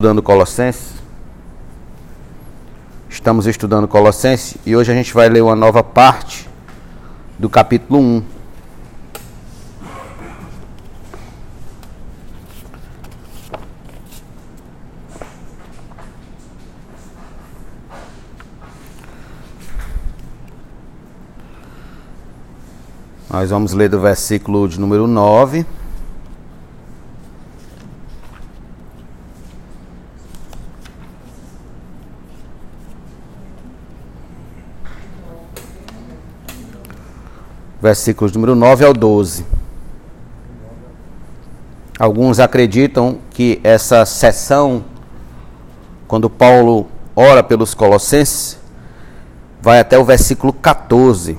estudando Colossenses. Estamos estudando Colossenses e hoje a gente vai ler uma nova parte do capítulo 1. Nós vamos ler do versículo de número 9 versículos número 9 ao 12. Alguns acreditam que essa sessão, quando Paulo ora pelos Colossenses, vai até o versículo 14.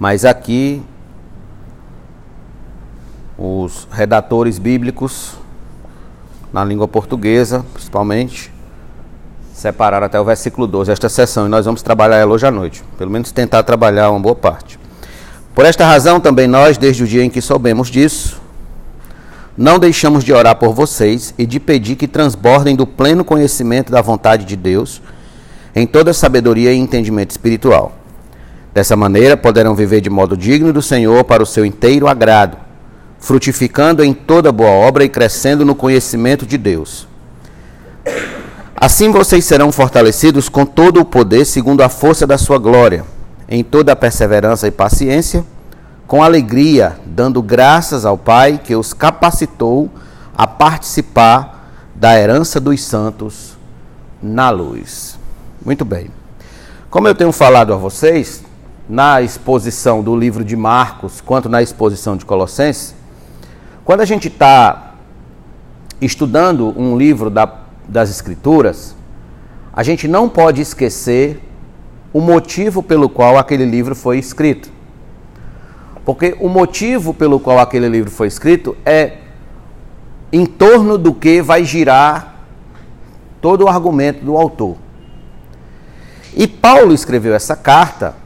Mas aqui, os redatores bíblicos, na língua portuguesa, principalmente, separar até o versículo 12 esta sessão e nós vamos trabalhar ela hoje à noite. Pelo menos tentar trabalhar uma boa parte. Por esta razão, também nós, desde o dia em que soubemos disso, não deixamos de orar por vocês e de pedir que transbordem do pleno conhecimento da vontade de Deus em toda sabedoria e entendimento espiritual. Dessa maneira, poderão viver de modo digno do Senhor para o seu inteiro agrado, frutificando em toda boa obra e crescendo no conhecimento de Deus Assim vocês serão fortalecidos com todo o poder, segundo a força da sua glória, em toda a perseverança e paciência, com alegria, dando graças ao Pai que os capacitou a participar da herança dos santos na luz. Muito bem. Como eu tenho falado a vocês, na exposição do livro de Marcos, quanto na exposição de Colossenses, quando a gente está estudando um livro da das Escrituras, a gente não pode esquecer o motivo pelo qual aquele livro foi escrito. Porque o motivo pelo qual aquele livro foi escrito é em torno do que vai girar todo o argumento do autor. E Paulo escreveu essa carta,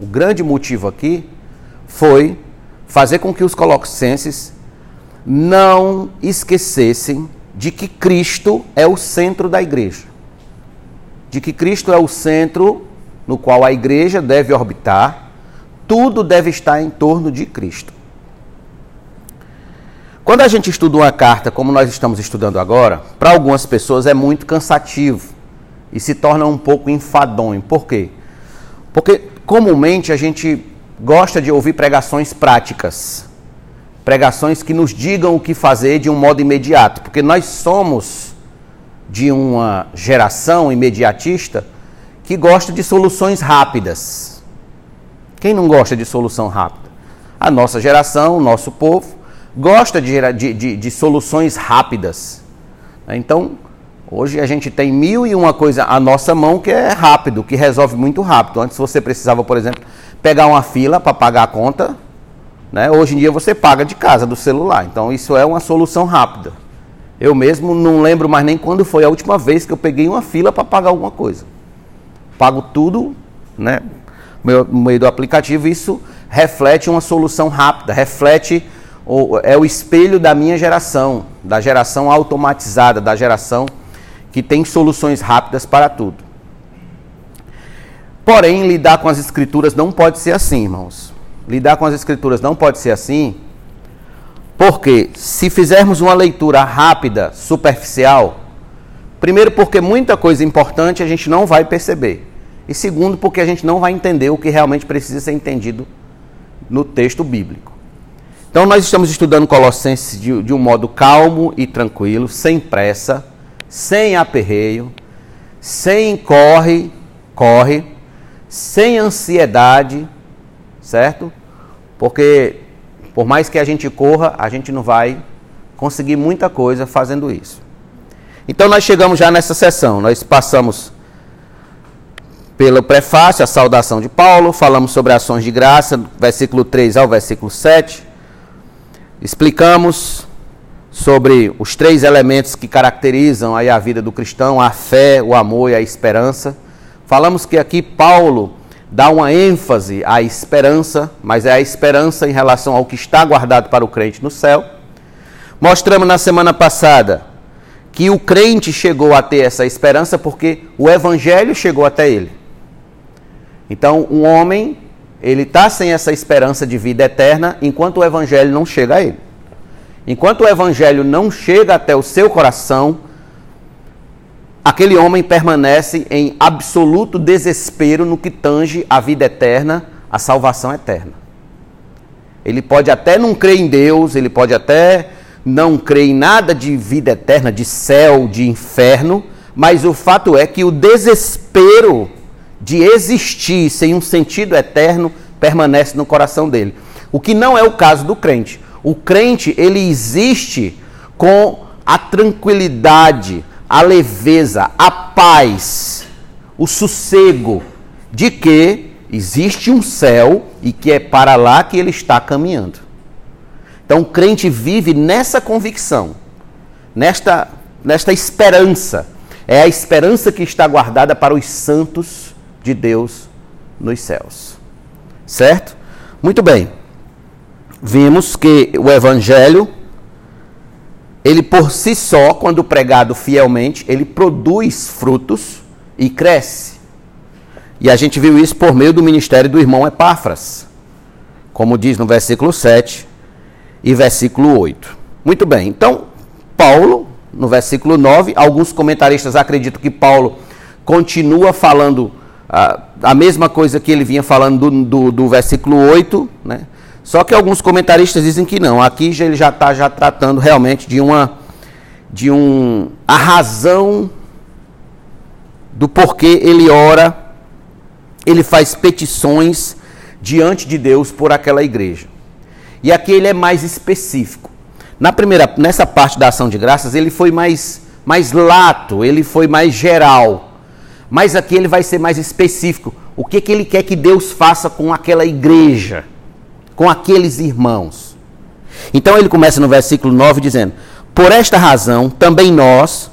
o grande motivo aqui foi fazer com que os colossenses não esquecessem de que Cristo é o centro da igreja. De que Cristo é o centro no qual a igreja deve orbitar, tudo deve estar em torno de Cristo. Quando a gente estuda uma carta como nós estamos estudando agora, para algumas pessoas é muito cansativo e se torna um pouco enfadonho. Por quê? Porque comumente a gente gosta de ouvir pregações práticas pregações que nos digam o que fazer de um modo imediato, porque nós somos de uma geração imediatista que gosta de soluções rápidas. Quem não gosta de solução rápida? A nossa geração, o nosso povo, gosta de, de, de, de soluções rápidas. Então, hoje a gente tem mil e uma coisa à nossa mão que é rápido, que resolve muito rápido. Antes você precisava, por exemplo, pegar uma fila para pagar a conta, né? Hoje em dia você paga de casa, do celular. Então isso é uma solução rápida. Eu mesmo não lembro mais nem quando foi a última vez que eu peguei uma fila para pagar alguma coisa. Pago tudo né, no meio do aplicativo. Isso reflete uma solução rápida, reflete o, é o espelho da minha geração, da geração automatizada, da geração que tem soluções rápidas para tudo. Porém, lidar com as escrituras não pode ser assim, irmãos lidar com as escrituras não pode ser assim, porque se fizermos uma leitura rápida, superficial, primeiro porque muita coisa importante a gente não vai perceber. E segundo, porque a gente não vai entender o que realmente precisa ser entendido no texto bíblico. Então, nós estamos estudando Colossenses de, de um modo calmo e tranquilo, sem pressa, sem aperreio, sem corre, corre, sem ansiedade, certo? Porque por mais que a gente corra, a gente não vai conseguir muita coisa fazendo isso. Então nós chegamos já nessa sessão, nós passamos pelo prefácio, a saudação de Paulo, falamos sobre ações de graça, versículo 3 ao versículo 7. Explicamos sobre os três elementos que caracterizam aí a vida do cristão, a fé, o amor e a esperança. Falamos que aqui Paulo dá uma ênfase à esperança, mas é a esperança em relação ao que está guardado para o crente no céu. Mostramos na semana passada que o crente chegou a ter essa esperança porque o evangelho chegou até ele. Então, um homem, ele está sem essa esperança de vida eterna enquanto o evangelho não chega a ele. Enquanto o evangelho não chega até o seu coração, aquele homem permanece em absoluto desespero no que tange a vida eterna, a salvação eterna. Ele pode até não crer em Deus, ele pode até não crer em nada de vida eterna, de céu, de inferno, mas o fato é que o desespero de existir sem um sentido eterno permanece no coração dele. O que não é o caso do crente. O crente, ele existe com a tranquilidade, a leveza, a paz, o sossego de que existe um céu e que é para lá que ele está caminhando. Então o crente vive nessa convicção, nesta, nesta esperança. É a esperança que está guardada para os santos de Deus nos céus. Certo? Muito bem. Vimos que o evangelho ele por si só, quando pregado fielmente, ele produz frutos e cresce. E a gente viu isso por meio do ministério do irmão Epáfras, como diz no versículo 7 e versículo 8. Muito bem, então, Paulo, no versículo 9, alguns comentaristas acreditam que Paulo continua falando a, a mesma coisa que ele vinha falando do, do, do versículo 8, né? Só que alguns comentaristas dizem que não. Aqui ele já está já tratando realmente de uma de um a razão do porquê ele ora ele faz petições diante de Deus por aquela igreja. E aqui ele é mais específico. Na primeira, nessa parte da ação de graças, ele foi mais, mais lato, ele foi mais geral. Mas aqui ele vai ser mais específico. O que, que ele quer que Deus faça com aquela igreja, com aqueles irmãos? Então ele começa no versículo 9 dizendo: Por esta razão, também nós,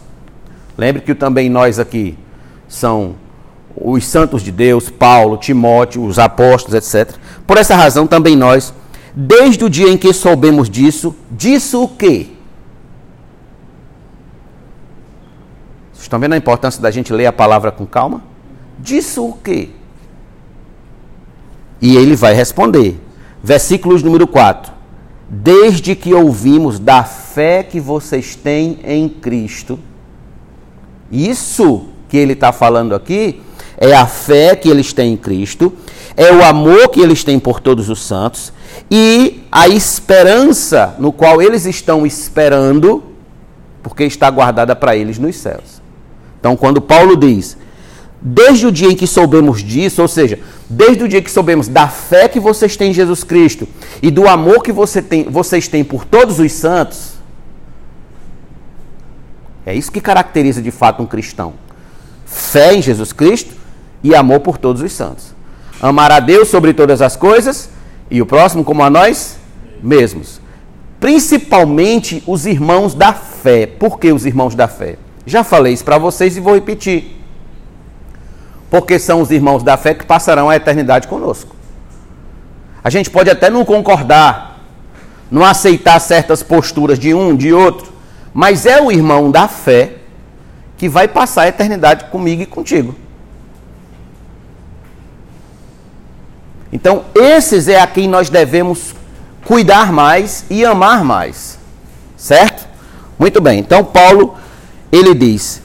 lembre que o também nós aqui são os santos de Deus, Paulo, Timóteo, os apóstolos, etc. Por essa razão também nós, desde o dia em que soubemos disso, disso o quê? Vocês estão vendo a importância da gente ler a palavra com calma? Disso o quê? E ele vai responder. Versículos número 4. Desde que ouvimos da fé que vocês têm em Cristo. Isso que ele está falando aqui é a fé que eles têm em Cristo, é o amor que eles têm por todos os santos e a esperança no qual eles estão esperando, porque está guardada para eles nos céus. Então, quando Paulo diz, desde o dia em que soubemos disso, ou seja, desde o dia que soubemos da fé que vocês têm em Jesus Cristo e do amor que você tem, vocês têm por todos os santos, é isso que caracteriza de fato um cristão. Fé em Jesus Cristo e amor por todos os santos. Amar a Deus sobre todas as coisas e o próximo como a nós mesmos. Principalmente os irmãos da fé. Por que os irmãos da fé? Já falei isso para vocês e vou repetir. Porque são os irmãos da fé que passarão a eternidade conosco. A gente pode até não concordar, não aceitar certas posturas de um, de outro, mas é o irmão da fé que vai passar a eternidade comigo e contigo. Então, esses é a quem nós devemos cuidar mais e amar mais. Certo? Muito bem. Então, Paulo, ele diz: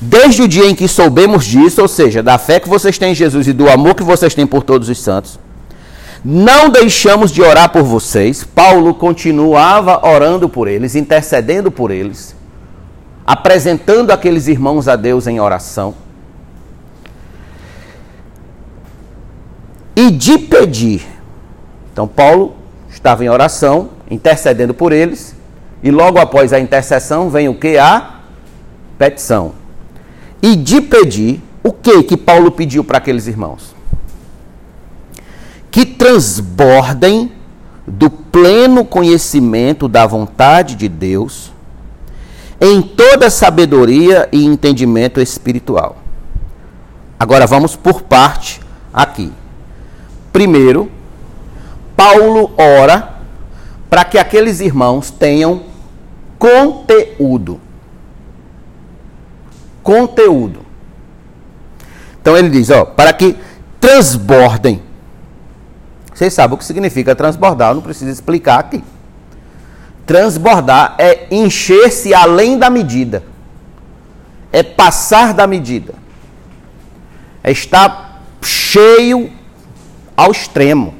Desde o dia em que soubemos disso, ou seja, da fé que vocês têm em Jesus e do amor que vocês têm por todos os santos, não deixamos de orar por vocês. Paulo continuava orando por eles, intercedendo por eles, apresentando aqueles irmãos a Deus em oração. e de pedir. Então, Paulo estava em oração, intercedendo por eles, e logo após a intercessão vem o que? A petição. E de pedir, o que que Paulo pediu para aqueles irmãos? Que transbordem do pleno conhecimento da vontade de Deus em toda sabedoria e entendimento espiritual. Agora vamos por parte aqui. Primeiro, Paulo ora para que aqueles irmãos tenham conteúdo. Conteúdo. Então ele diz, ó, para que transbordem. Vocês sabem o que significa transbordar, eu não preciso explicar aqui. Transbordar é encher-se além da medida. É passar da medida. É estar cheio ao extremo.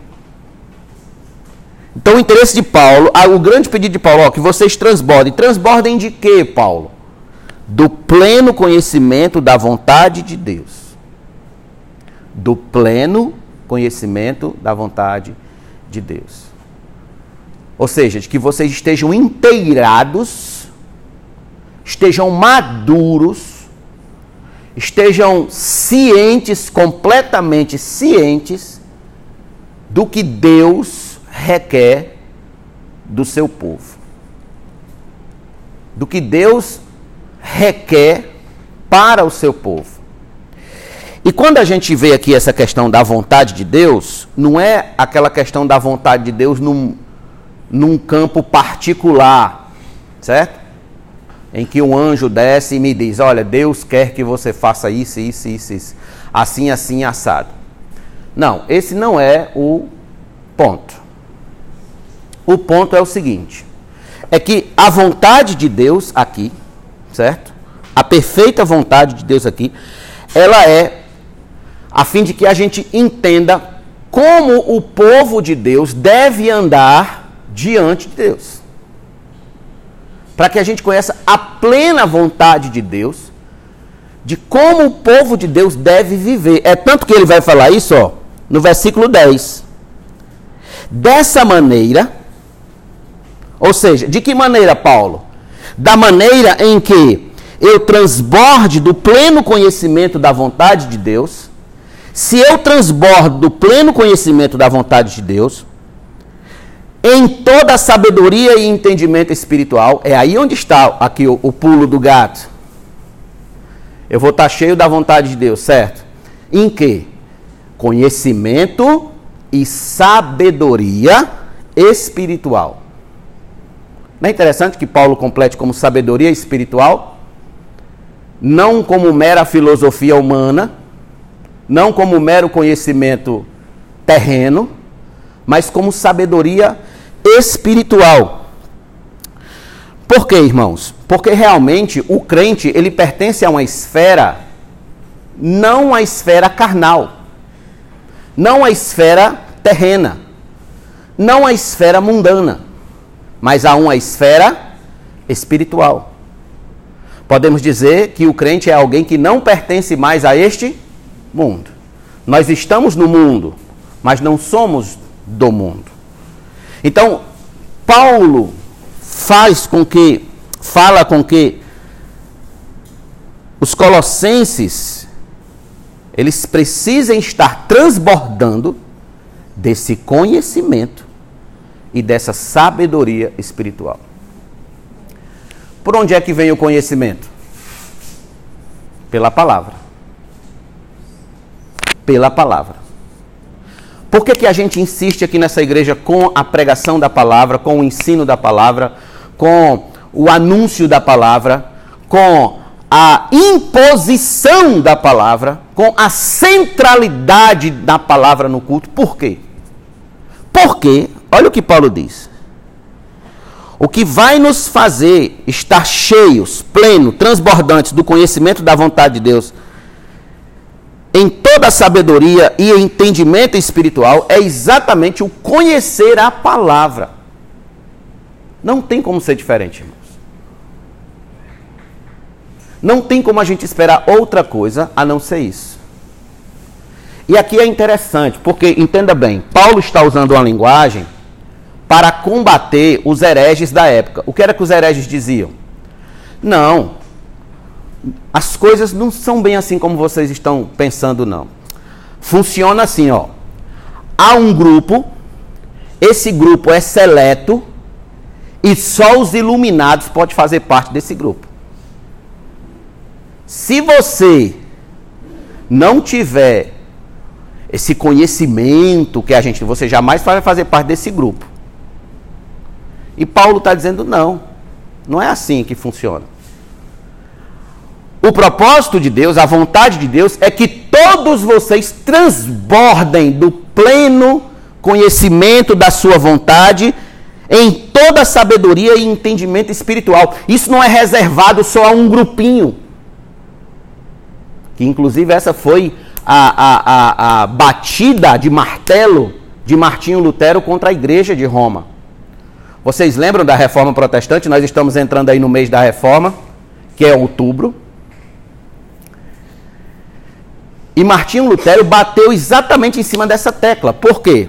Então o interesse de Paulo, o grande pedido de Paulo, ó, que vocês transbordem. Transbordem de quê, Paulo? Do pleno conhecimento da vontade de Deus. Do pleno conhecimento da vontade de Deus. Ou seja, de que vocês estejam inteirados, estejam maduros, estejam cientes, completamente cientes do que Deus requer do seu povo. Do que Deus requer para o seu povo. E quando a gente vê aqui essa questão da vontade de Deus, não é aquela questão da vontade de Deus num, num campo particular, certo? Em que um anjo desce e me diz: Olha, Deus quer que você faça isso, isso, isso, isso. Assim, assim, assado. Não, esse não é o ponto. O ponto é o seguinte: é que a vontade de Deus aqui, certo? A perfeita vontade de Deus aqui, ela é a fim de que a gente entenda como o povo de Deus deve andar diante de Deus. Para que a gente conheça a plena vontade de Deus, de como o povo de Deus deve viver. É tanto que ele vai falar isso, ó, no versículo 10. Dessa maneira, ou seja, de que maneira, Paulo? Da maneira em que eu transborde do pleno conhecimento da vontade de Deus. Se eu transbordo do pleno conhecimento da vontade de Deus, em toda a sabedoria e entendimento espiritual, é aí onde está aqui o, o pulo do gato. Eu vou estar cheio da vontade de Deus, certo? Em que? Conhecimento e sabedoria espiritual. Não é interessante que Paulo complete como sabedoria espiritual? Não como mera filosofia humana, não como mero conhecimento terreno, mas como sabedoria espiritual. Por quê, irmãos? Porque realmente o crente, ele pertence a uma esfera não a esfera carnal, não a esfera terrena, não a esfera mundana mas há uma esfera espiritual. Podemos dizer que o crente é alguém que não pertence mais a este mundo. Nós estamos no mundo, mas não somos do mundo. Então, Paulo faz com que, fala com que os colossenses eles precisem estar transbordando desse conhecimento e dessa sabedoria espiritual. Por onde é que vem o conhecimento? Pela palavra. Pela palavra. Por que, que a gente insiste aqui nessa igreja com a pregação da palavra, com o ensino da palavra, com o anúncio da palavra, com a imposição da palavra, com a centralidade da palavra no culto? Por quê? Porque Olha o que Paulo diz. O que vai nos fazer estar cheios, plenos, transbordantes do conhecimento da vontade de Deus, em toda a sabedoria e entendimento espiritual, é exatamente o conhecer a palavra. Não tem como ser diferente, irmãos. Não tem como a gente esperar outra coisa a não ser isso. E aqui é interessante, porque entenda bem, Paulo está usando uma linguagem para combater os hereges da época. O que era que os hereges diziam? Não, as coisas não são bem assim como vocês estão pensando, não. Funciona assim, ó. Há um grupo, esse grupo é seleto e só os iluminados podem fazer parte desse grupo. Se você não tiver esse conhecimento que a gente, você jamais vai fazer parte desse grupo. E Paulo está dizendo: não, não é assim que funciona. O propósito de Deus, a vontade de Deus é que todos vocês transbordem do pleno conhecimento da sua vontade em toda sabedoria e entendimento espiritual. Isso não é reservado só a um grupinho. Que inclusive essa foi a, a, a, a batida de martelo de Martinho Lutero contra a igreja de Roma. Vocês lembram da reforma protestante? Nós estamos entrando aí no mês da reforma, que é outubro. E Martinho Lutero bateu exatamente em cima dessa tecla. Por quê?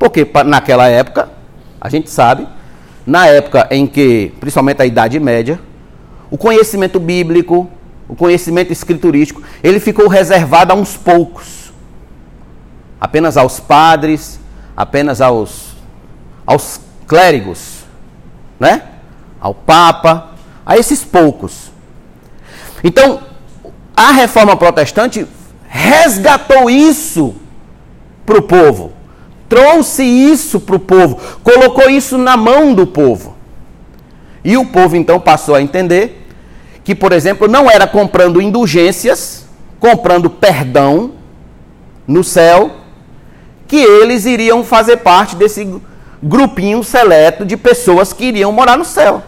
Porque naquela época, a gente sabe, na época em que, principalmente a Idade Média, o conhecimento bíblico, o conhecimento escriturístico, ele ficou reservado a uns poucos. Apenas aos padres, apenas aos, aos clérigos, né? Ao Papa, a esses poucos. Então, a reforma protestante resgatou isso para o povo trouxe isso para o povo, colocou isso na mão do povo. E o povo então passou a entender que, por exemplo, não era comprando indulgências, comprando perdão no céu, que eles iriam fazer parte desse grupinho seleto de pessoas que iriam morar no céu.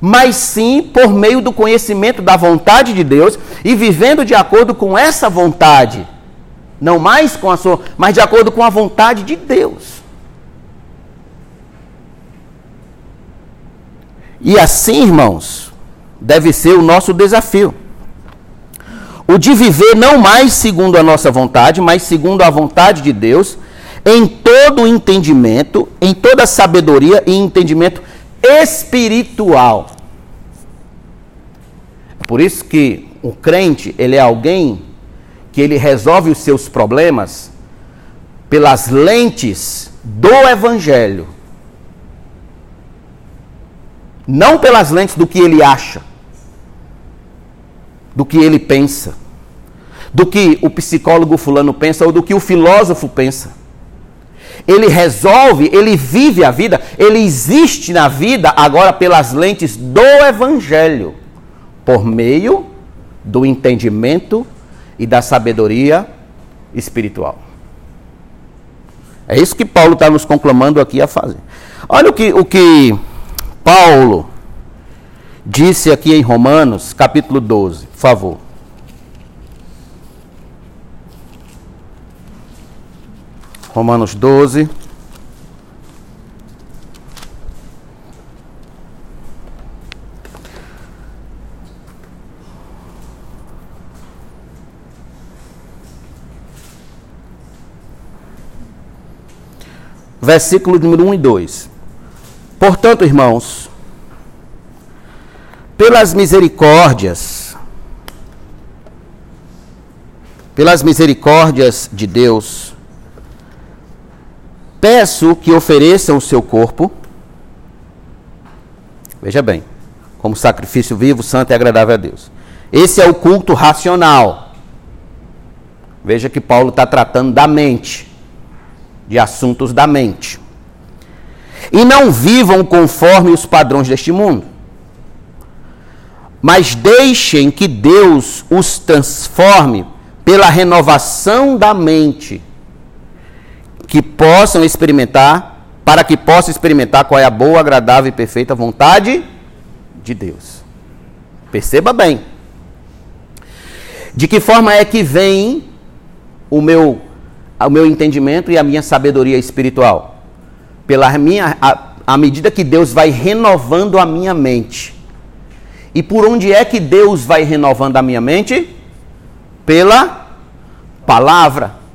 Mas sim por meio do conhecimento da vontade de Deus e vivendo de acordo com essa vontade não mais com a sua, mas de acordo com a vontade de Deus. E assim, irmãos, deve ser o nosso desafio. O de viver não mais segundo a nossa vontade, mas segundo a vontade de Deus, em todo entendimento, em toda sabedoria e entendimento espiritual. É por isso que o crente, ele é alguém que ele resolve os seus problemas pelas lentes do Evangelho. Não pelas lentes do que ele acha, do que ele pensa, do que o psicólogo fulano pensa ou do que o filósofo pensa. Ele resolve, ele vive a vida, ele existe na vida agora pelas lentes do Evangelho, por meio do entendimento e da sabedoria espiritual. É isso que Paulo está nos conclamando aqui a fazer. Olha o que, o que Paulo disse aqui em Romanos, capítulo 12, por favor. Romanos 12. versículo número 1 e 2. Portanto, irmãos, pelas misericórdias, pelas misericórdias de Deus, peço que ofereçam o seu corpo, veja bem, como sacrifício vivo, santo e agradável a Deus. Esse é o culto racional. Veja que Paulo está tratando da mente de assuntos da mente. E não vivam conforme os padrões deste mundo, mas deixem que Deus os transforme pela renovação da mente, que possam experimentar, para que possam experimentar qual é a boa, agradável e perfeita vontade de Deus. Perceba bem. De que forma é que vem o meu o meu entendimento e a minha sabedoria espiritual. Pela minha, a, à medida que Deus vai renovando a minha mente. E por onde é que Deus vai renovando a minha mente? Pela palavra.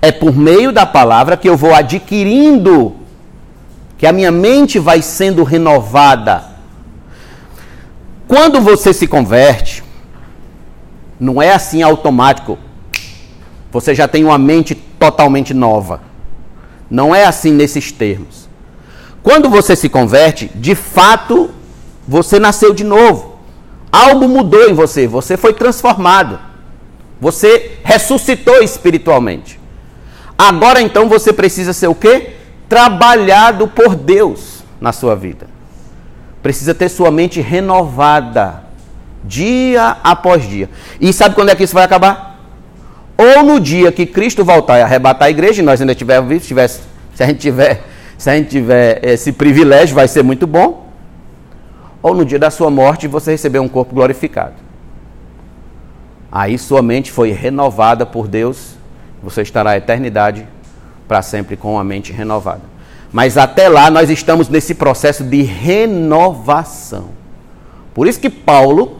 É por meio da palavra que eu vou adquirindo, que a minha mente vai sendo renovada. Quando você se converte, não é assim automático. Você já tem uma mente totalmente nova. Não é assim nesses termos. Quando você se converte, de fato, você nasceu de novo. Algo mudou em você, você foi transformado. Você ressuscitou espiritualmente. Agora então você precisa ser o quê? trabalhado por Deus na sua vida. Precisa ter sua mente renovada dia após dia. E sabe quando é que isso vai acabar? Ou no dia que Cristo voltar e arrebatar a igreja, e nós ainda estivermos vivos, tivesse, se a gente tiver, se a gente tiver esse privilégio, vai ser muito bom. Ou no dia da sua morte, você receber um corpo glorificado. Aí sua mente foi renovada por Deus, você estará a eternidade para sempre com a mente renovada. Mas até lá nós estamos nesse processo de renovação. Por isso que Paulo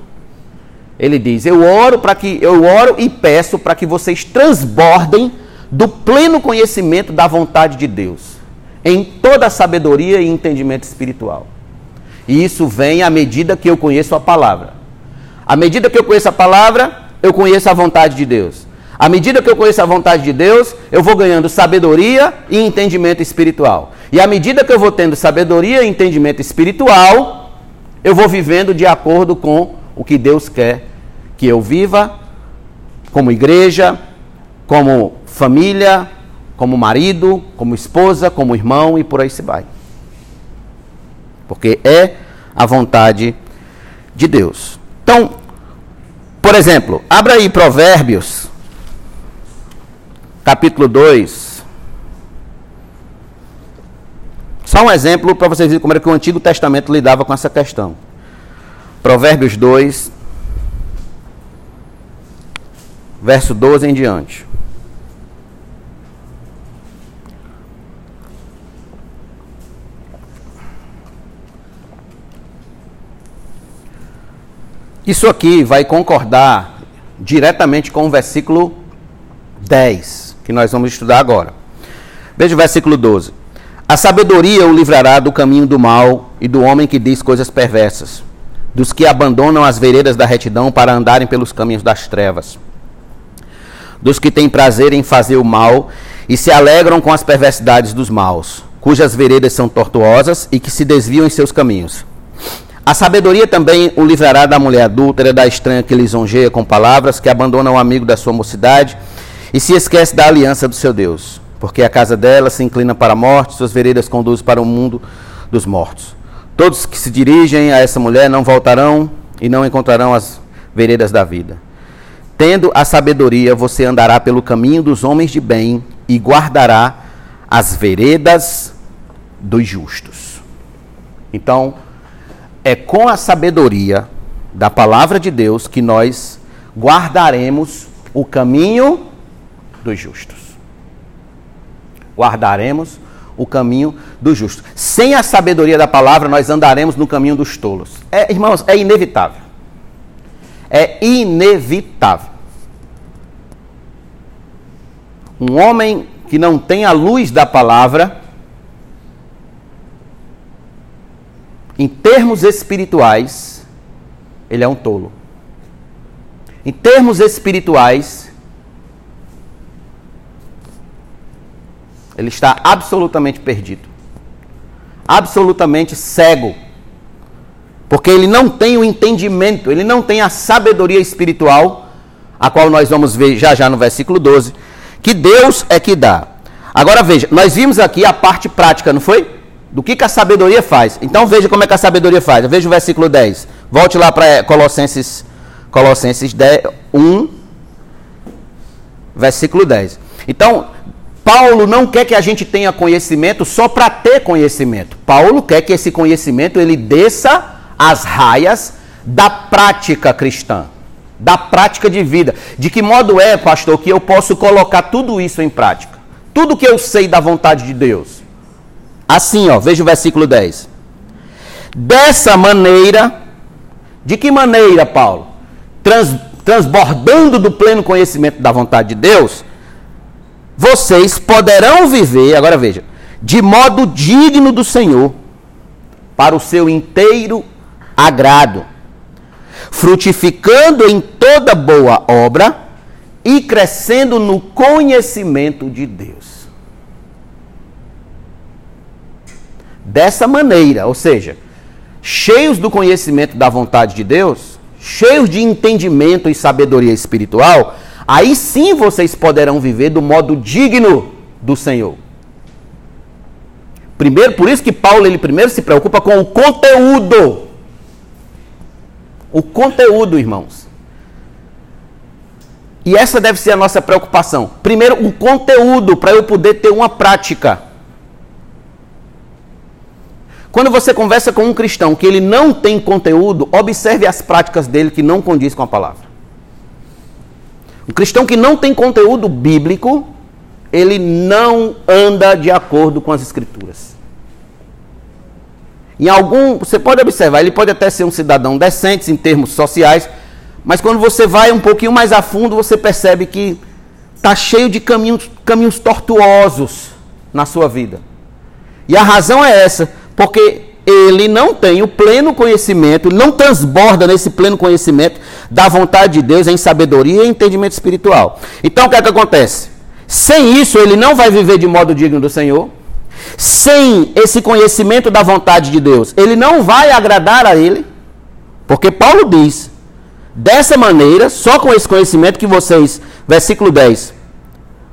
ele diz: "Eu oro para que eu oro e peço para que vocês transbordem do pleno conhecimento da vontade de Deus, em toda a sabedoria e entendimento espiritual." E isso vem à medida que eu conheço a palavra. À medida que eu conheço a palavra, eu conheço a vontade de Deus. À medida que eu conheço a vontade de Deus, eu vou ganhando sabedoria e entendimento espiritual. E à medida que eu vou tendo sabedoria e entendimento espiritual, eu vou vivendo de acordo com o que Deus quer que eu viva, como igreja, como família, como marido, como esposa, como irmão e por aí se vai. Porque é a vontade de Deus. Então, por exemplo, abra aí Provérbios capítulo 2. Só um exemplo para vocês verem como era que o Antigo Testamento lidava com essa questão. Provérbios 2, verso 12 em diante. Isso aqui vai concordar diretamente com o versículo 10 que nós vamos estudar agora. Veja o versículo 12. A sabedoria o livrará do caminho do mal e do homem que diz coisas perversas, dos que abandonam as veredas da retidão para andarem pelos caminhos das trevas, dos que têm prazer em fazer o mal e se alegram com as perversidades dos maus, cujas veredas são tortuosas e que se desviam em seus caminhos. A sabedoria também o livrará da mulher adúltera, da estranha que lisonjeia com palavras, que abandona o amigo da sua mocidade e se esquece da aliança do seu Deus, porque a casa dela se inclina para a morte, suas veredas conduzem para o mundo dos mortos. Todos que se dirigem a essa mulher não voltarão e não encontrarão as veredas da vida. Tendo a sabedoria, você andará pelo caminho dos homens de bem e guardará as veredas dos justos. Então, é com a sabedoria da palavra de Deus que nós guardaremos o caminho dos justos. Guardaremos o caminho dos justos. Sem a sabedoria da palavra, nós andaremos no caminho dos tolos. É, irmãos, é inevitável. É inevitável. Um homem que não tem a luz da palavra, em termos espirituais, ele é um tolo. Em termos espirituais, Ele está absolutamente perdido. Absolutamente cego. Porque ele não tem o entendimento, ele não tem a sabedoria espiritual, a qual nós vamos ver já já no versículo 12, que Deus é que dá. Agora veja, nós vimos aqui a parte prática, não foi? Do que, que a sabedoria faz. Então veja como é que a sabedoria faz. Veja o versículo 10. Volte lá para Colossenses, Colossenses 10, 1, versículo 10. Então, Paulo não quer que a gente tenha conhecimento só para ter conhecimento. Paulo quer que esse conhecimento ele desça as raias da prática cristã, da prática de vida. De que modo é, pastor, que eu posso colocar tudo isso em prática? Tudo que eu sei da vontade de Deus. Assim, ó, veja o versículo 10. Dessa maneira, de que maneira, Paulo? Trans, transbordando do pleno conhecimento da vontade de Deus, vocês poderão viver, agora veja, de modo digno do Senhor, para o seu inteiro agrado, frutificando em toda boa obra e crescendo no conhecimento de Deus. Dessa maneira, ou seja, cheios do conhecimento da vontade de Deus, cheios de entendimento e sabedoria espiritual, Aí sim vocês poderão viver do modo digno do Senhor. Primeiro, por isso que Paulo ele primeiro se preocupa com o conteúdo. O conteúdo, irmãos. E essa deve ser a nossa preocupação. Primeiro, o conteúdo para eu poder ter uma prática. Quando você conversa com um cristão que ele não tem conteúdo, observe as práticas dele que não condiz com a palavra. Um cristão que não tem conteúdo bíblico, ele não anda de acordo com as escrituras. Em algum, você pode observar, ele pode até ser um cidadão decente em termos sociais, mas quando você vai um pouquinho mais a fundo, você percebe que está cheio de caminhos, caminhos tortuosos na sua vida. E a razão é essa, porque ele não tem o pleno conhecimento, não transborda nesse pleno conhecimento da vontade de Deus em sabedoria e entendimento espiritual. Então o que é que acontece? Sem isso, ele não vai viver de modo digno do Senhor. Sem esse conhecimento da vontade de Deus, ele não vai agradar a ele. Porque Paulo diz: dessa maneira, só com esse conhecimento que vocês, versículo 10,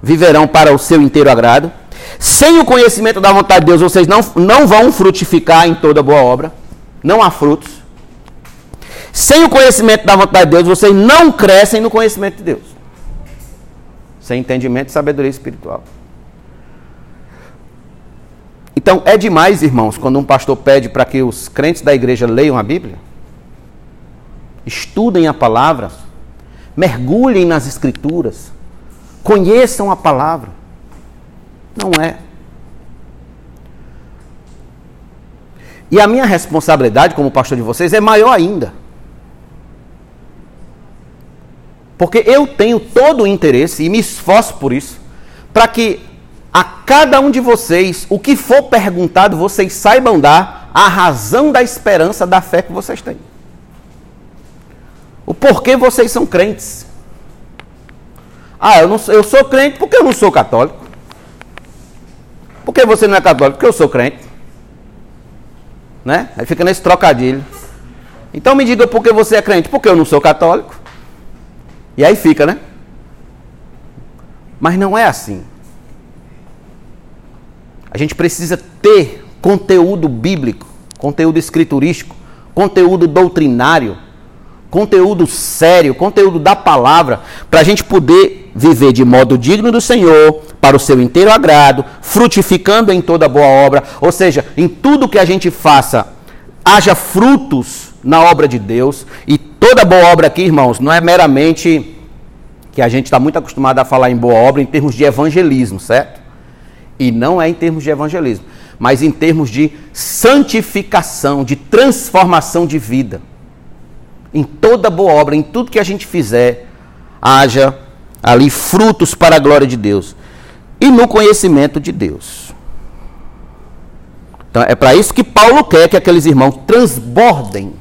viverão para o seu inteiro agrado. Sem o conhecimento da vontade de Deus, vocês não, não vão frutificar em toda boa obra. Não há frutos. Sem o conhecimento da vontade de Deus, vocês não crescem no conhecimento de Deus. Sem entendimento e sabedoria espiritual. Então, é demais, irmãos, quando um pastor pede para que os crentes da igreja leiam a Bíblia, estudem a palavra, mergulhem nas escrituras, conheçam a palavra. Não é. E a minha responsabilidade como pastor de vocês é maior ainda. Porque eu tenho todo o interesse e me esforço por isso, para que a cada um de vocês, o que for perguntado, vocês saibam dar a razão da esperança da fé que vocês têm. O porquê vocês são crentes. Ah, eu, não, eu sou crente porque eu não sou católico. Por que você não é católico? Porque eu sou crente. Né? Aí fica nesse trocadilho. Então me diga por que você é crente? Porque eu não sou católico. E aí fica, né? Mas não é assim. A gente precisa ter conteúdo bíblico, conteúdo escriturístico, conteúdo doutrinário, conteúdo sério, conteúdo da palavra, para a gente poder viver de modo digno do Senhor, para o seu inteiro agrado, frutificando em toda boa obra, ou seja, em tudo que a gente faça, haja frutos na obra de Deus, e toda boa obra aqui, irmãos, não é meramente que a gente está muito acostumado a falar em boa obra em termos de evangelismo, certo? E não é em termos de evangelismo, mas em termos de santificação, de transformação de vida. Em toda boa obra, em tudo que a gente fizer, haja ali frutos para a glória de Deus e no conhecimento de Deus. Então é para isso que Paulo quer que aqueles irmãos transbordem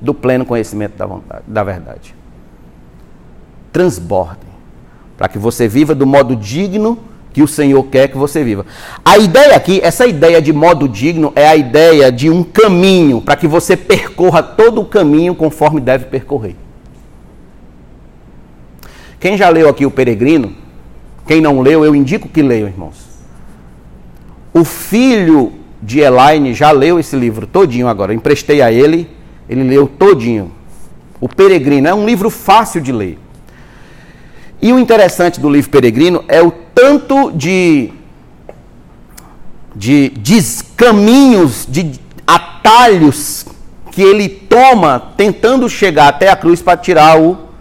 do pleno conhecimento da, vontade, da verdade. Transbordem. Para que você viva do modo digno que o Senhor quer que você viva. A ideia aqui, essa ideia de modo digno, é a ideia de um caminho, para que você percorra todo o caminho conforme deve percorrer. Quem já leu aqui o Peregrino, quem não leu, eu indico que leiam, irmãos. O filho de Elaine já leu esse livro todinho agora. Eu emprestei a ele, ele leu todinho. O Peregrino é um livro fácil de ler. E o interessante do livro Peregrino é o tanto de, de, de caminhos, de atalhos que ele toma tentando chegar até a cruz para tirar o,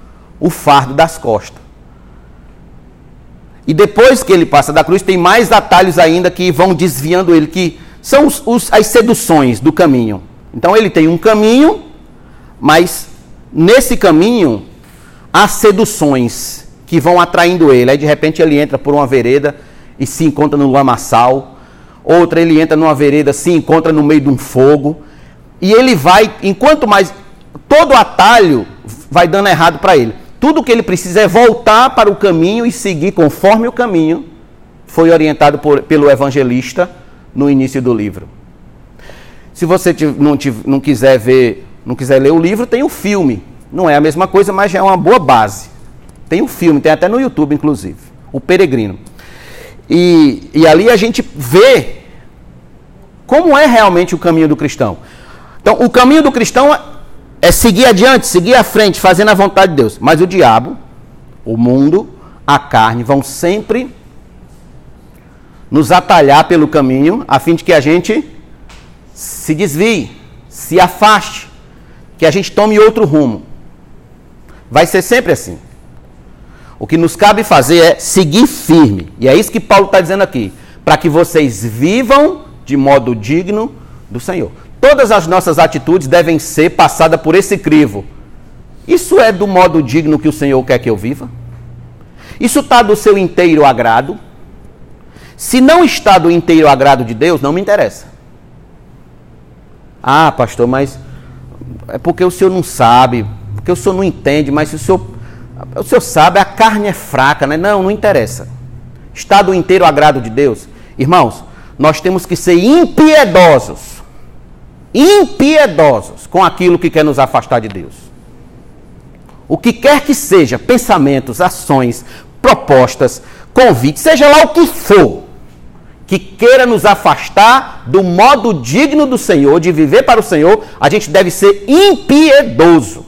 o fardo das costas. E depois que ele passa da cruz, tem mais atalhos ainda que vão desviando ele, que são os, os, as seduções do caminho. Então ele tem um caminho, mas nesse caminho há seduções que vão atraindo ele. Aí de repente ele entra por uma vereda e se encontra no lamaçal. Outra ele entra numa vereda, se encontra no meio de um fogo. E ele vai, enquanto mais todo atalho vai dando errado para ele. Tudo que ele precisa é voltar para o caminho e seguir conforme o caminho foi orientado por, pelo evangelista no início do livro. Se você não, não quiser ver, não quiser ler o livro, tem o filme. Não é a mesma coisa, mas já é uma boa base. Tem o filme, tem até no YouTube, inclusive. O Peregrino. E, e ali a gente vê como é realmente o caminho do cristão? Então, o caminho do cristão é seguir adiante, seguir à frente, fazendo a vontade de Deus. Mas o diabo, o mundo, a carne vão sempre nos atalhar pelo caminho, a fim de que a gente se desvie, se afaste, que a gente tome outro rumo. Vai ser sempre assim. O que nos cabe fazer é seguir firme. E é isso que Paulo está dizendo aqui. Para que vocês vivam de modo digno do Senhor. Todas as nossas atitudes devem ser passadas por esse crivo. Isso é do modo digno que o Senhor quer que eu viva? Isso está do seu inteiro agrado? Se não está do inteiro agrado de Deus, não me interessa. Ah, pastor, mas é porque o senhor não sabe, porque o senhor não entende, mas se o senhor, o senhor sabe, a carne é fraca, né? Não, não interessa. Está do inteiro agrado de Deus? Irmãos, nós temos que ser impiedosos, impiedosos com aquilo que quer nos afastar de Deus. O que quer que seja, pensamentos, ações, propostas, convites, seja lá o que for, que queira nos afastar do modo digno do Senhor, de viver para o Senhor, a gente deve ser impiedoso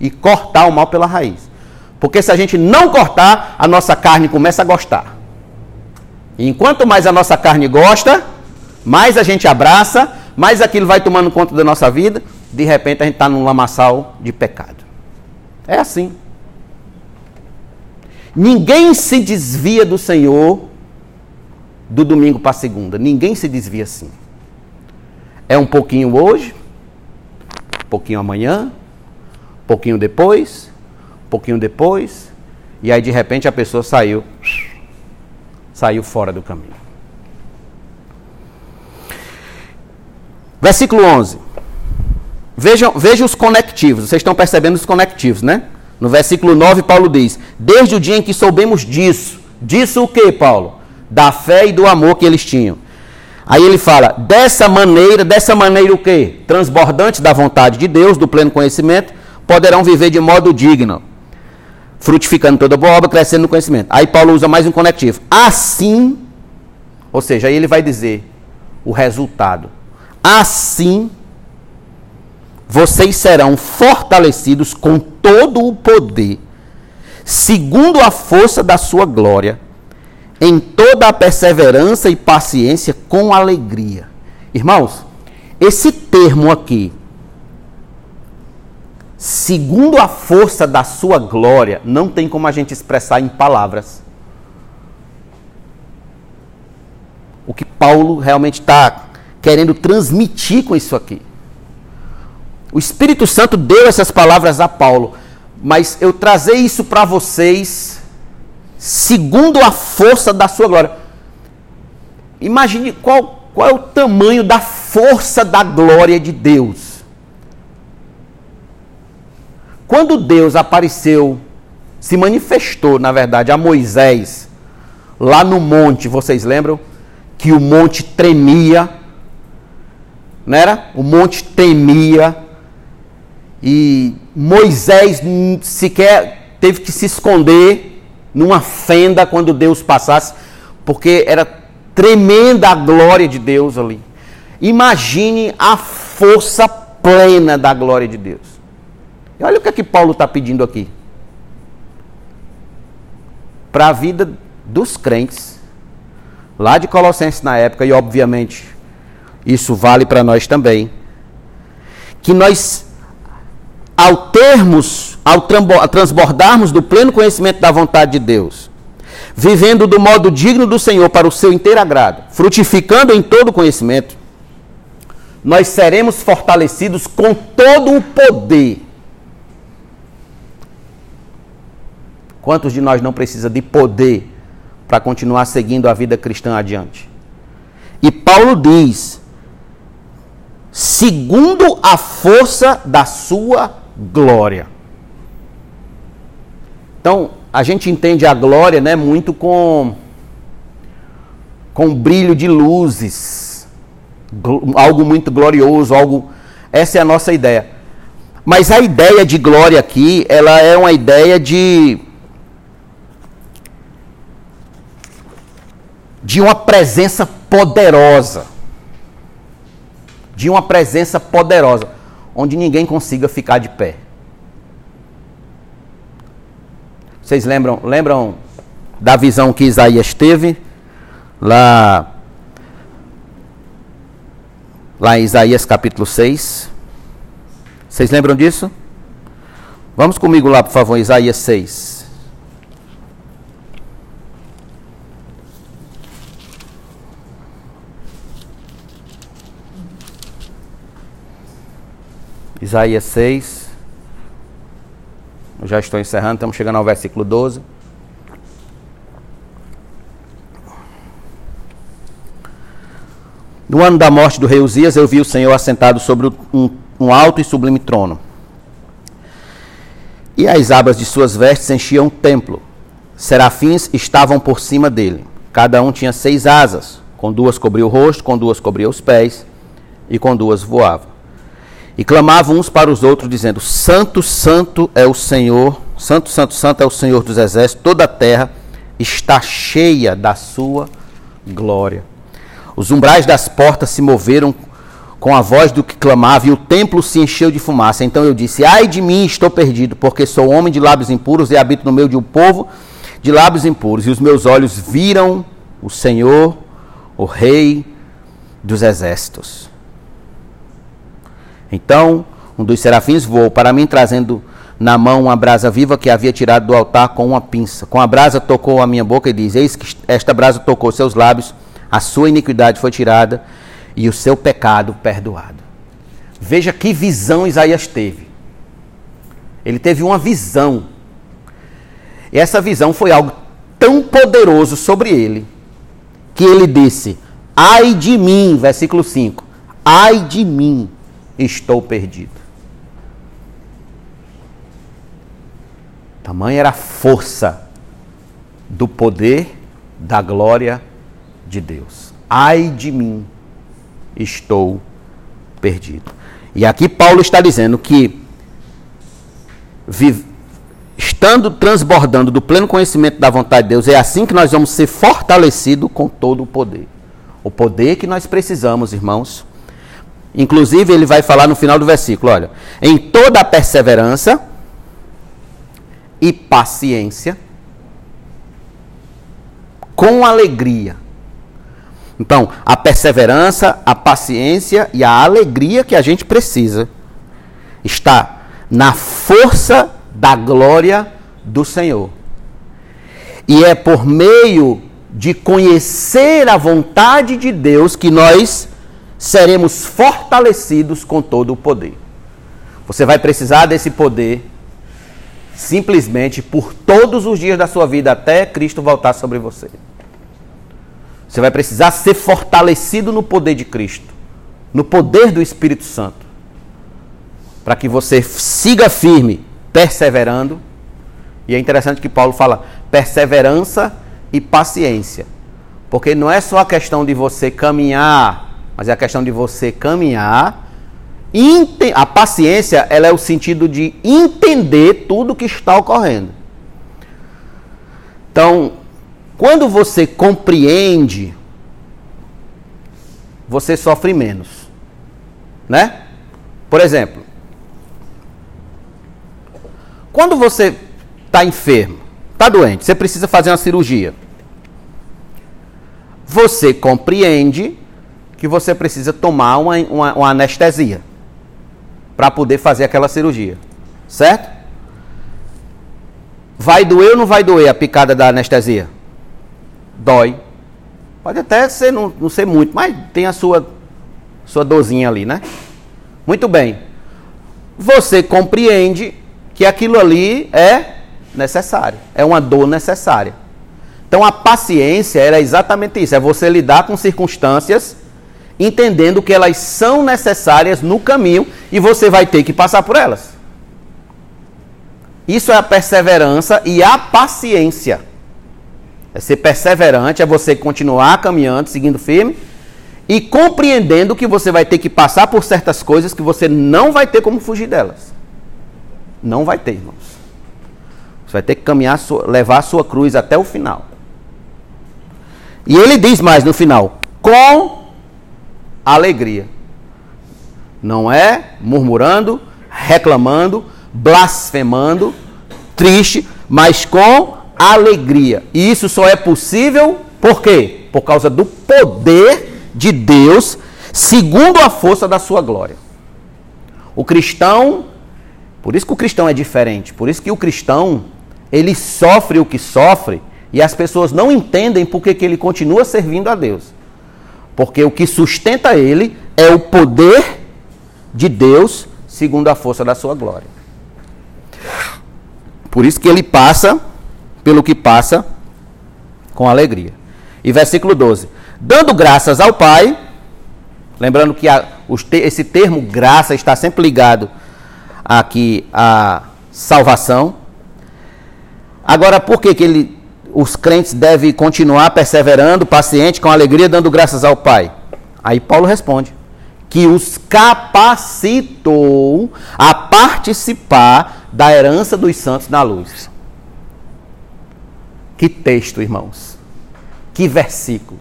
e cortar o mal pela raiz. Porque se a gente não cortar, a nossa carne começa a gostar. E enquanto mais a nossa carne gosta, mais a gente abraça, mais aquilo vai tomando conta da nossa vida, de repente a gente está num lamaçal de pecado. É assim. Ninguém se desvia do Senhor do domingo para segunda. Ninguém se desvia assim. É um pouquinho hoje, um pouquinho amanhã, um pouquinho depois, um pouquinho depois, e aí de repente a pessoa saiu saiu fora do caminho. Versículo 11. Vejam, vejam os conectivos. Vocês estão percebendo os conectivos, né? No versículo 9, Paulo diz: Desde o dia em que soubemos disso. Disso o que, Paulo? Da fé e do amor que eles tinham. Aí ele fala: dessa maneira, dessa maneira o que? Transbordante da vontade de Deus, do pleno conhecimento, poderão viver de modo digno, frutificando toda boa obra, crescendo no conhecimento. Aí Paulo usa mais um conectivo. Assim, ou seja, aí ele vai dizer o resultado. Assim vocês serão fortalecidos com todo o poder, segundo a força da sua glória, em toda a perseverança e paciência com alegria. Irmãos, esse termo aqui, segundo a força da sua glória, não tem como a gente expressar em palavras. O que Paulo realmente está querendo transmitir com isso aqui. O Espírito Santo deu essas palavras a Paulo, mas eu trazer isso para vocês segundo a força da sua glória. Imagine qual, qual é o tamanho da força da glória de Deus. Quando Deus apareceu, se manifestou, na verdade, a Moisés, lá no monte, vocês lembram? Que o monte tremia, não era? O monte tremia, e Moisés sequer teve que se esconder numa fenda quando Deus passasse, porque era tremenda a glória de Deus ali. Imagine a força plena da glória de Deus. E olha o que é que Paulo está pedindo aqui. Para a vida dos crentes, lá de Colossenses na época, e obviamente isso vale para nós também, que nós ao termos, ao transbordarmos do pleno conhecimento da vontade de Deus, vivendo do modo digno do Senhor para o seu inteiro agrado, frutificando em todo conhecimento, nós seremos fortalecidos com todo o poder. Quantos de nós não precisa de poder para continuar seguindo a vida cristã adiante? E Paulo diz: segundo a força da sua glória. Então, a gente entende a glória, né, muito com com brilho de luzes, algo muito glorioso, algo essa é a nossa ideia. Mas a ideia de glória aqui, ela é uma ideia de de uma presença poderosa. De uma presença poderosa, onde ninguém consiga ficar de pé. Vocês lembram, lembram da visão que Isaías teve lá lá em Isaías capítulo 6? Vocês lembram disso? Vamos comigo lá, por favor, Isaías 6. Isaías 6. Eu já estou encerrando, estamos chegando ao versículo 12. No ano da morte do rei Uzias, eu vi o Senhor assentado sobre um, um alto e sublime trono. E as abas de suas vestes enchiam o templo. Serafins estavam por cima dele. Cada um tinha seis asas. Com duas cobria o rosto, com duas cobria os pés, e com duas voava. E clamavam uns para os outros, dizendo: Santo, Santo é o Senhor, Santo, Santo, Santo é o Senhor dos exércitos, toda a terra está cheia da sua glória. Os umbrais das portas se moveram com a voz do que clamava, e o templo se encheu de fumaça. Então eu disse: Ai de mim, estou perdido, porque sou homem de lábios impuros e habito no meio de um povo de lábios impuros. E os meus olhos viram o Senhor, o Rei dos exércitos. Então um dos serafins voou para mim, trazendo na mão uma brasa viva que havia tirado do altar com uma pinça. Com a brasa tocou a minha boca e diz: Eis que esta brasa tocou seus lábios, a sua iniquidade foi tirada e o seu pecado perdoado. Veja que visão Isaías teve. Ele teve uma visão. E essa visão foi algo tão poderoso sobre ele que ele disse: Ai de mim, versículo 5. Ai de mim, estou perdido. Tamanha era a força do poder da glória de Deus. Ai de mim, estou perdido. E aqui Paulo está dizendo que, estando transbordando do pleno conhecimento da vontade de Deus, é assim que nós vamos ser fortalecidos com todo o poder. O poder que nós precisamos, irmãos, Inclusive, ele vai falar no final do versículo: olha, em toda a perseverança e paciência, com alegria. Então, a perseverança, a paciência e a alegria que a gente precisa está na força da glória do Senhor. E é por meio de conhecer a vontade de Deus que nós seremos fortalecidos com todo o poder. Você vai precisar desse poder simplesmente por todos os dias da sua vida até Cristo voltar sobre você. Você vai precisar ser fortalecido no poder de Cristo, no poder do Espírito Santo, para que você siga firme, perseverando. E é interessante que Paulo fala perseverança e paciência, porque não é só a questão de você caminhar mas é a questão de você caminhar. A paciência ela é o sentido de entender tudo que está ocorrendo. Então, quando você compreende, você sofre menos. Né? Por exemplo, quando você está enfermo, está doente, você precisa fazer uma cirurgia. Você compreende que você precisa tomar uma, uma, uma anestesia para poder fazer aquela cirurgia. Certo? Vai doer ou não vai doer a picada da anestesia? Dói. Pode até ser, não, não ser muito, mas tem a sua, sua dorzinha ali, né? Muito bem. Você compreende que aquilo ali é necessário. É uma dor necessária. Então a paciência era exatamente isso: é você lidar com circunstâncias entendendo que elas são necessárias no caminho e você vai ter que passar por elas. Isso é a perseverança e a paciência. É ser perseverante, é você continuar caminhando, seguindo firme e compreendendo que você vai ter que passar por certas coisas que você não vai ter como fugir delas. Não vai ter, irmãos. Você vai ter que caminhar, levar a sua cruz até o final. E ele diz mais no final: com alegria. Não é murmurando, reclamando, blasfemando, triste, mas com alegria. E isso só é possível por quê? Por causa do poder de Deus, segundo a força da sua glória. O cristão, por isso que o cristão é diferente, por isso que o cristão, ele sofre o que sofre e as pessoas não entendem por que ele continua servindo a Deus. Porque o que sustenta ele é o poder de Deus, segundo a força da sua glória. Por isso que ele passa pelo que passa com alegria. E versículo 12: Dando graças ao Pai, lembrando que a, esse termo graça está sempre ligado aqui à salvação. Agora, por que, que ele, os crentes devem continuar perseverando, paciente, com alegria, dando graças ao Pai? Aí Paulo responde: que os capacitou a participar da herança dos santos na luz. Que texto, irmãos. Que versículo.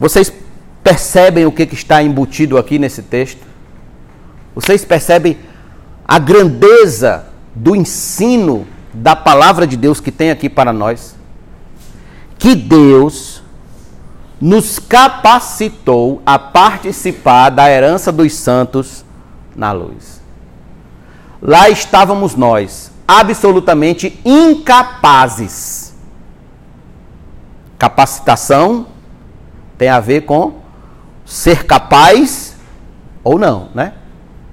Vocês percebem o que está embutido aqui nesse texto? Vocês percebem a grandeza do ensino da palavra de Deus que tem aqui para nós? Que Deus nos capacitou a participar da herança dos santos na luz. Lá estávamos nós, absolutamente incapazes. Capacitação tem a ver com ser capaz ou não, né?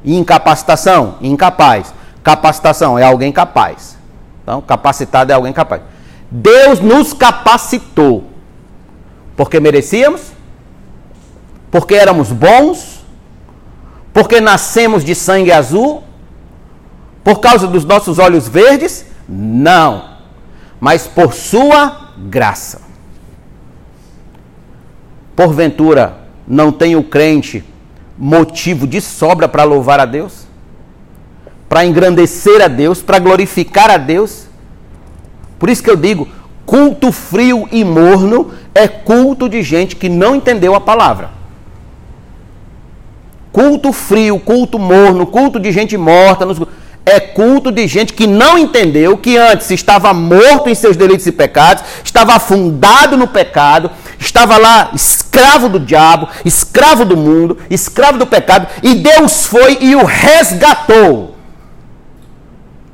Incapacitação, incapaz. Capacitação é alguém capaz. Então, capacitado é alguém capaz. Deus nos capacitou. Porque merecíamos? Porque éramos bons? Porque nascemos de sangue azul? Por causa dos nossos olhos verdes? Não. Mas por sua graça. Porventura, não tem o crente motivo de sobra para louvar a Deus? Para engrandecer a Deus, para glorificar a Deus? Por isso que eu digo, culto frio e morno é culto de gente que não entendeu a palavra. Culto frio, culto morno, culto de gente morta, é culto de gente que não entendeu que antes estava morto em seus delitos e pecados, estava afundado no pecado, estava lá escravo do diabo, escravo do mundo, escravo do pecado, e Deus foi e o resgatou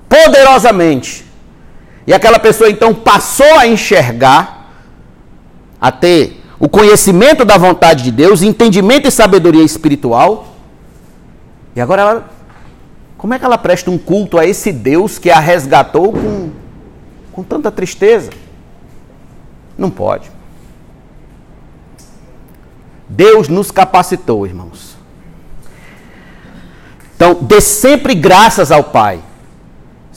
poderosamente. E aquela pessoa então passou a enxergar, a ter o conhecimento da vontade de Deus, entendimento e sabedoria espiritual. E agora ela como é que ela presta um culto a esse Deus que a resgatou com, com tanta tristeza? Não pode. Deus nos capacitou, irmãos. Então, dê sempre graças ao Pai.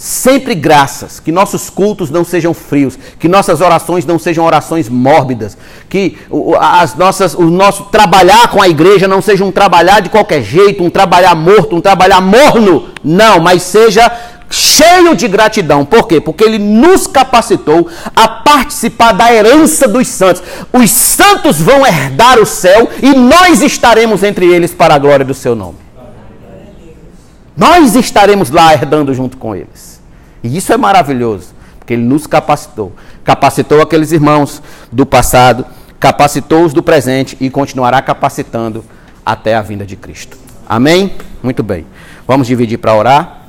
Sempre graças, que nossos cultos não sejam frios, que nossas orações não sejam orações mórbidas, que as nossas, o nosso trabalhar com a igreja não seja um trabalhar de qualquer jeito, um trabalhar morto, um trabalhar morno, não, mas seja cheio de gratidão. Por quê? Porque ele nos capacitou a participar da herança dos santos. Os santos vão herdar o céu e nós estaremos entre eles para a glória do seu nome. Nós estaremos lá herdando junto com eles. E isso é maravilhoso, porque ele nos capacitou. Capacitou aqueles irmãos do passado, capacitou os do presente e continuará capacitando até a vinda de Cristo. Amém? Muito bem. Vamos dividir para orar.